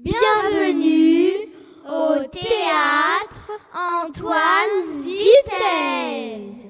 Bienvenue au théâtre Antoine Vitesse.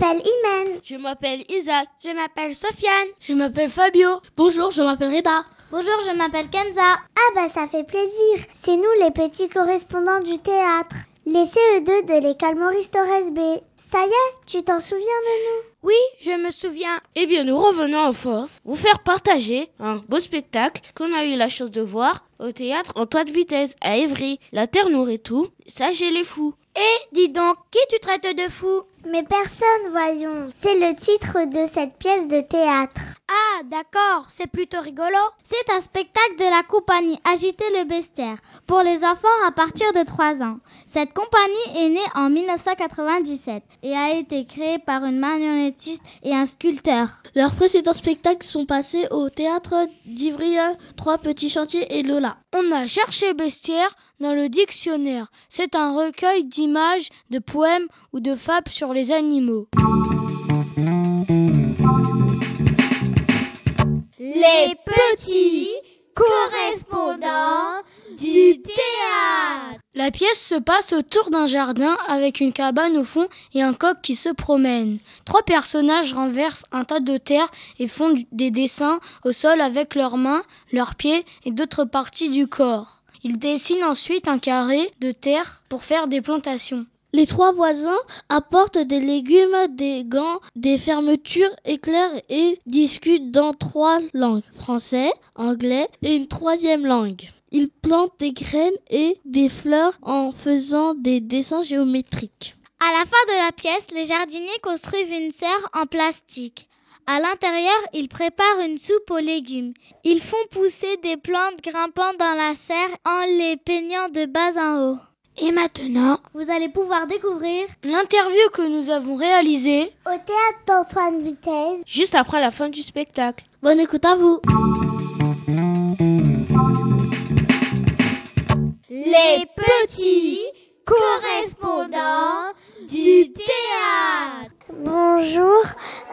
M'appelle Imen. Je m'appelle Isaac. Je m'appelle Sofiane. Je m'appelle Fabio. Bonjour, je m'appelle Reda. Bonjour, je m'appelle Kenza. Ah bah ça fait plaisir. C'est nous les petits correspondants du théâtre. Les CE2 de l'école Maurice Torres B. Ça y est, tu t'en souviens de nous? Oui, je me souviens. Eh bien, nous revenons en force vous faire partager un beau spectacle qu'on a eu la chance de voir au théâtre Antoine Vitesse à Évry. La terre nourrit tout, ça j'ai les fous. Et dis donc, qui tu traites de fou? Mais personne, voyons. C'est le titre de cette pièce de théâtre. Ah, d'accord, c'est plutôt rigolo. C'est un spectacle de la compagnie Agiter le bestiaire pour les enfants à partir de 3 ans. Cette compagnie est née en 1997 et a été créée par une marionnettiste et un sculpteur. Leurs précédents spectacles sont passés au théâtre d'Ivry, Trois Petits Chantiers et Lola. On a cherché bestiaire dans le dictionnaire. C'est un recueil d'images, de poèmes ou de fables sur les animaux. Les petits correspondants du théâtre. La pièce se passe autour d'un jardin avec une cabane au fond et un coq qui se promène. Trois personnages renversent un tas de terre et font des dessins au sol avec leurs mains, leurs pieds et d'autres parties du corps. Ils dessinent ensuite un carré de terre pour faire des plantations. Les trois voisins apportent des légumes, des gants, des fermetures éclairs et discutent dans trois langues, français, anglais et une troisième langue. Ils plantent des graines et des fleurs en faisant des dessins géométriques. À la fin de la pièce, les jardiniers construisent une serre en plastique. À l'intérieur, ils préparent une soupe aux légumes. Ils font pousser des plantes grimpant dans la serre en les peignant de bas en haut. Et maintenant, vous allez pouvoir découvrir l'interview que nous avons réalisée au théâtre d'Antoine Vitesse juste après la fin du spectacle. Bonne écoute à vous. Les petits correspondants du théâtre. Bonjour,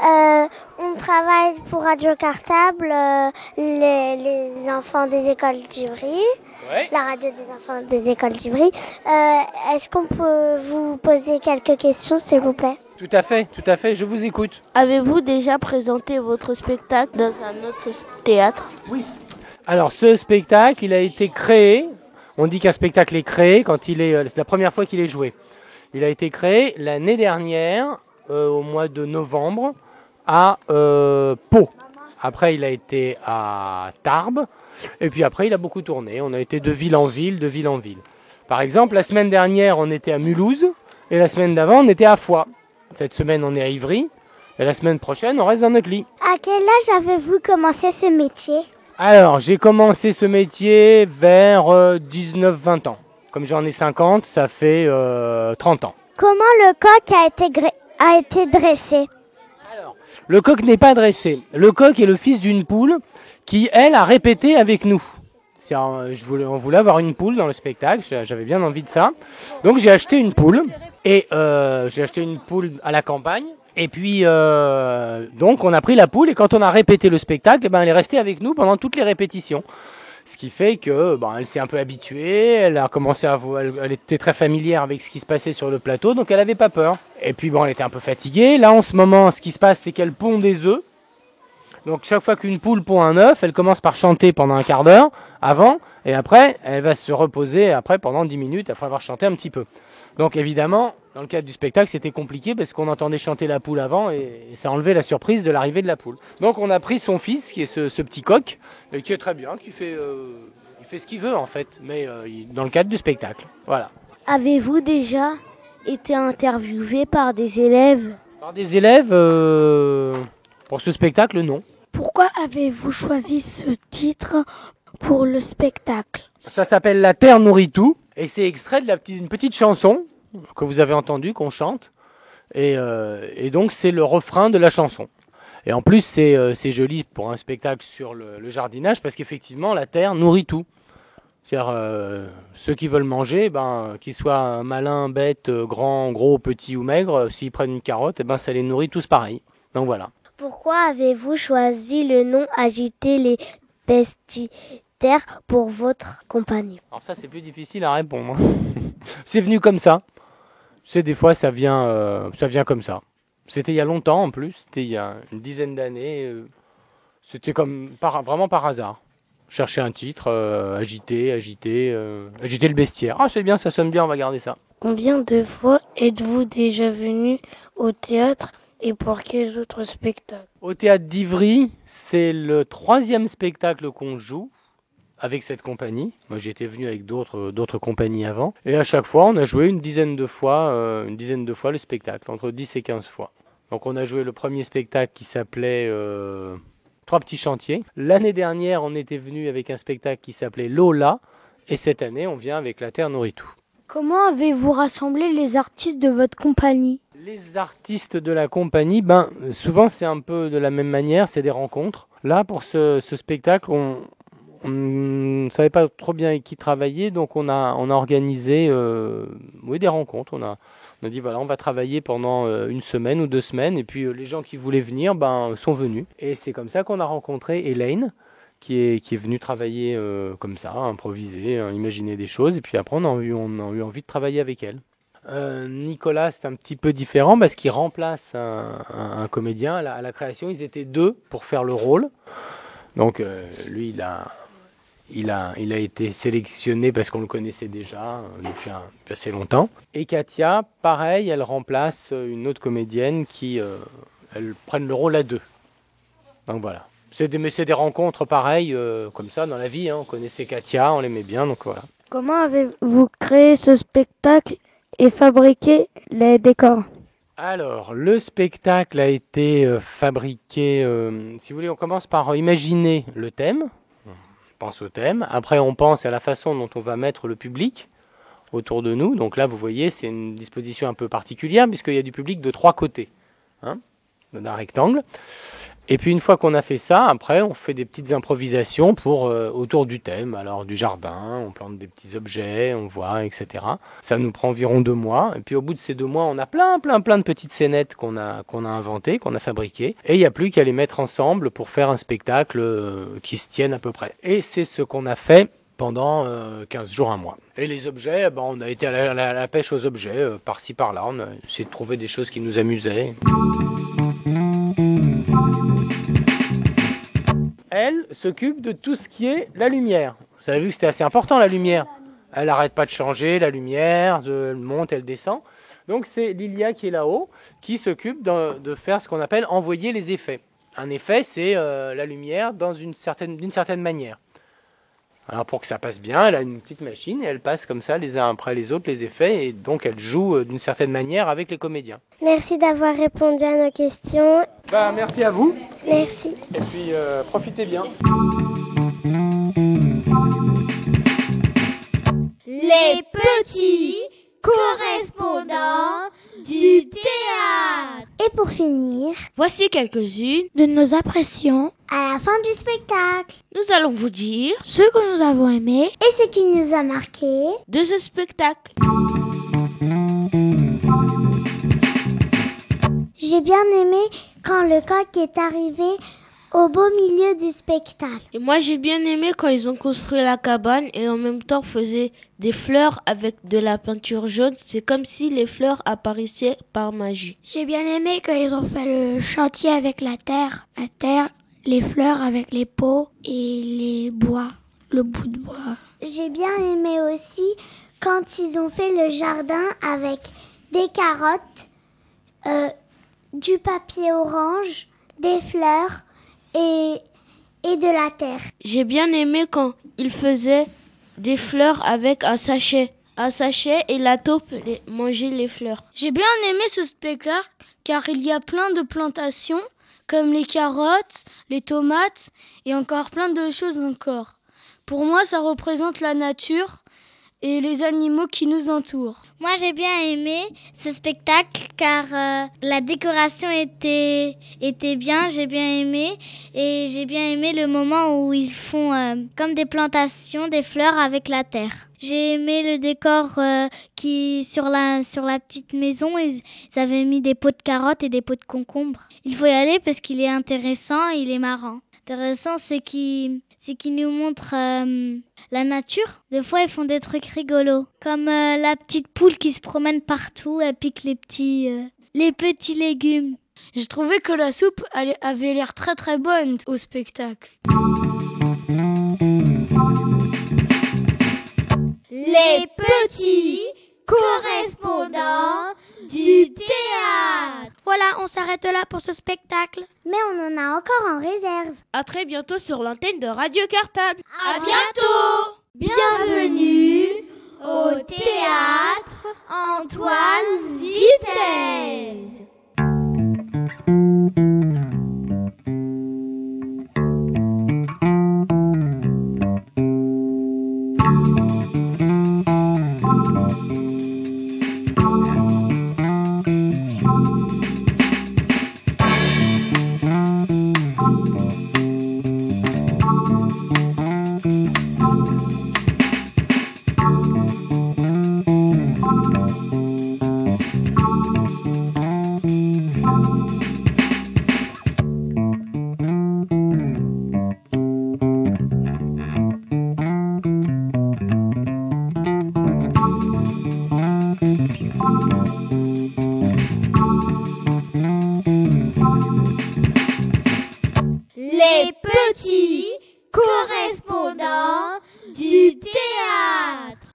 euh, on travaille pour Radio Cartable, euh, les, les, enfants des écoles d'Ivry, ouais. la radio des enfants des écoles d'Ivry. Euh, Est-ce qu'on peut vous poser quelques questions, s'il vous plaît? Tout à fait, tout à fait, je vous écoute. Avez-vous déjà présenté votre spectacle dans un autre théâtre? Oui. Alors, ce spectacle, il a été créé. On dit qu'un spectacle est créé quand il est, c'est la première fois qu'il est joué. Il a été créé l'année dernière au mois de novembre à euh, Pau. Après, il a été à Tarbes. Et puis après, il a beaucoup tourné. On a été de ville en ville, de ville en ville. Par exemple, la semaine dernière, on était à Mulhouse. Et la semaine d'avant, on était à Foix. Cette semaine, on est à Ivry. Et la semaine prochaine, on reste dans notre lit. À quel âge avez-vous commencé ce métier? Alors, j'ai commencé ce métier vers euh, 19-20 ans. Comme j'en ai 50, ça fait euh, 30 ans. Comment le coq a été, a été dressé Alors, le coq n'est pas dressé. Le coq est le fils d'une poule qui, elle, a répété avec nous. Je voulais, on voulait avoir une poule dans le spectacle, j'avais bien envie de ça. Donc j'ai acheté une poule, et euh, j'ai acheté une poule à la campagne. Et puis, euh, donc on a pris la poule, et quand on a répété le spectacle, eh ben, elle est restée avec nous pendant toutes les répétitions. Ce qui fait que bon, elle s'est un peu habituée, elle a commencé à elle, elle, était très familière avec ce qui se passait sur le plateau, donc elle avait pas peur. Et puis bon, elle était un peu fatiguée. Là en ce moment, ce qui se passe, c'est qu'elle pond des œufs. Donc chaque fois qu'une poule pond un œuf, elle commence par chanter pendant un quart d'heure avant, et après, elle va se reposer après pendant 10 minutes après avoir chanté un petit peu. Donc évidemment, dans le cadre du spectacle, c'était compliqué parce qu'on entendait chanter la poule avant et, ça enlevait la surprise de l'arrivée de la poule. Donc on a pris son fils, qui est ce, petit coq, et qui est très bien, qui fait, euh, il fait ce qu'il veut en fait, mais euh, dans le cadre du spectacle. Voilà. Avez-vous déjà été interviewé par des élèves? Par des élèves euh, Pour ce spectacle, non. Pourquoi avez-vous choisi ce titre pour le spectacle? Ça s'appelle La Terre nourrit tout. Et c'est extrait la petite, chanson que vous avez entendue, qu'on chante. Et, euh, et donc c'est le refrain de la chanson. Et en plus c'est euh, joli pour un spectacle sur le, jardinage parce qu'effectivement la terre nourrit tout. C'est-à-dire euh, ceux qui veulent manger, ben, qu'ils soient malins, bêtes, grands, gros, petits ou maigres, s'ils prennent une carotte, et ben, ça les nourrit tous pareil. Donc voilà. Pourquoi avez-vous choisi le nom Agiter les pestis terre pour votre compagnie Alors ça c'est plus difficile à répondre. c'est venu comme ça. C'est des fois ça vient, euh, ça vient comme ça. C'était il y a longtemps en plus. C'était il y a une dizaine d'années. Euh, c'était comme par, vraiment par hasard. Chercher un titre, euh, agiter, agiter, agiter le bestiaire. Ah c'est bien, ça sonne bien, on va garder ça. Combien de fois êtes-vous déjà venu au théâtre et pour quels autres spectacles? Au théâtre d'Ivry, c'est le troisième spectacle qu'on joue avec cette compagnie. Moi, j'étais venu avec d'autres d'autres compagnies avant. Et à chaque fois, on a joué une dizaine de fois, euh, une dizaine de fois le spectacle, entre 10 et 15 fois. Donc, on a joué le premier spectacle qui s'appelait euh, Trois petits chantiers. L'année dernière, on était venu avec un spectacle qui s'appelait Lola. Et cette année, on vient avec La Terre nourrit tout. Comment avez-vous rassemblé les artistes de votre compagnie? Les artistes de la compagnie, ben, souvent c'est un peu de la même manière, c'est des rencontres. Là, pour ce, ce spectacle, on, on ne savait pas trop bien avec qui travailler, donc on a, on a organisé euh, des rencontres. On a, on a dit voilà, on va travailler pendant euh, une semaine ou deux semaines, et puis euh, les gens qui voulaient venir ben, sont venus. Et c'est comme ça qu'on a rencontré Elaine, qui est, qui est venue travailler comme ça, improviser, hein, imaginer des choses, et puis après on a eu, on a eu envie de travailler avec elle. Nicolas, c'est un petit peu différent parce qu'il remplace un, comédien à la, création. Ils étaient deux pour faire le rôle. Donc lui, il a, il a, il a été sélectionné parce qu'on le connaissait déjà euh, depuis, assez longtemps. Et Katia, pareil, elle remplace une autre comédienne qui, euh, elle prenne le rôle à deux. Donc voilà. C'est des, mais c'est des rencontres pareilles, euh, comme ça, dans la vie. Hein. On connaissait Katia, on l'aimait bien, donc voilà. Comment avez-vous créé ce spectacle et fabriqué les décors? Alors, le spectacle a été fabriqué, si vous voulez, on commence par imaginer le thème, pense au thème. Après, on pense à la façon dont on va mettre le public autour de nous. Donc là, vous voyez, c'est une disposition un peu particulière puisqu'il y a du public de trois côtés hein, d'un rectangle. Et puis une fois qu'on a fait ça, après on fait des petites improvisations pour euh, autour du thème, alors du jardin, on plante des petits objets, on voit, etc. Ça nous prend environ deux mois. Et puis au bout de ces deux mois, on a plein, plein, plein de petites scénettes qu'on a qu'on a inventées, qu'on a fabriquées. Et il n'y a plus qu'à les mettre ensemble pour faire un spectacle euh, qui se tienne à peu près. Et c'est ce qu'on a fait pendant 15 euh, jours, un mois. Et les objets, eh ben, on a été à la, pêche aux objets, par-ci par-là, on a essayé de trouver des choses qui nous amusaient. S'occupe de tout ce qui est la lumière. Vous avez vu que c'était assez important la lumière. Elle n'arrête pas de changer la lumière, elle monte, elle descend. Donc c'est Lilia qui est là-haut, qui s'occupe de, faire ce qu'on appelle envoyer les effets. Un effet, c'est euh, la lumière dans une certaine, d'une certaine manière. Alors pour que ça passe bien, elle a une petite machine et elle passe comme ça les uns après les autres les effets et donc elle joue euh, d'une certaine manière avec les comédiens. Merci d'avoir répondu à nos questions. Bah merci à vous. Merci. Et puis euh, profitez bien. Les petits correspondants du théâtre. Et pour finir, voici quelques-unes de nos impressions à la fin du spectacle. Nous allons vous dire ce que nous avons aimé et ce qui nous a marqué de ce spectacle. J'ai bien aimé quand le coq est arrivé au beau milieu du spectacle. Et moi j'ai bien aimé quand ils ont construit la cabane et en même temps faisaient des fleurs avec de la peinture jaune. C'est comme si les fleurs apparaissaient par magie. J'ai bien aimé quand ils ont fait le chantier avec la terre, la terre, les fleurs avec les pots et les bois. le bout de bois. J'ai bien aimé aussi quand ils ont fait le jardin avec des carottes, euh, du papier orange, des fleurs et, et de la terre. J'ai bien aimé quand ils faisaient des fleurs avec un sachet. Un sachet et la taupe les, mangeait les fleurs. J'ai bien aimé ce spectacle car il y a plein de plantations comme les carottes, les tomates et encore plein de choses encore. Pour moi, ça représente la nature et les animaux qui nous entourent. Moi, j'ai bien aimé ce spectacle car euh, la décoration était, était bien, j'ai bien aimé. Et j'ai bien aimé le moment où ils font euh, comme des plantations, des fleurs avec la terre. J'ai aimé le décor euh, qui, sur la, sur la petite maison, ils, ils avaient mis des pots de carottes et des pots de concombres. Il faut y aller parce qu'il est intéressant, il est marrant. Intéressant, c'est qu'il c'est qu'ils nous montrent euh, la nature. Des fois, ils font des trucs rigolos, comme euh, la petite poule qui se promène partout et pique les petits, euh, les petits légumes. J'ai trouvé que la soupe avait l'air très très bonne au spectacle. Les petits correspondants du théâtre. On s'arrête là pour ce spectacle. Mais on en a encore en réserve. À très bientôt sur l'antenne de Radio Cartable. À bientôt. Bienvenue au théâtre Antoine Vitesse.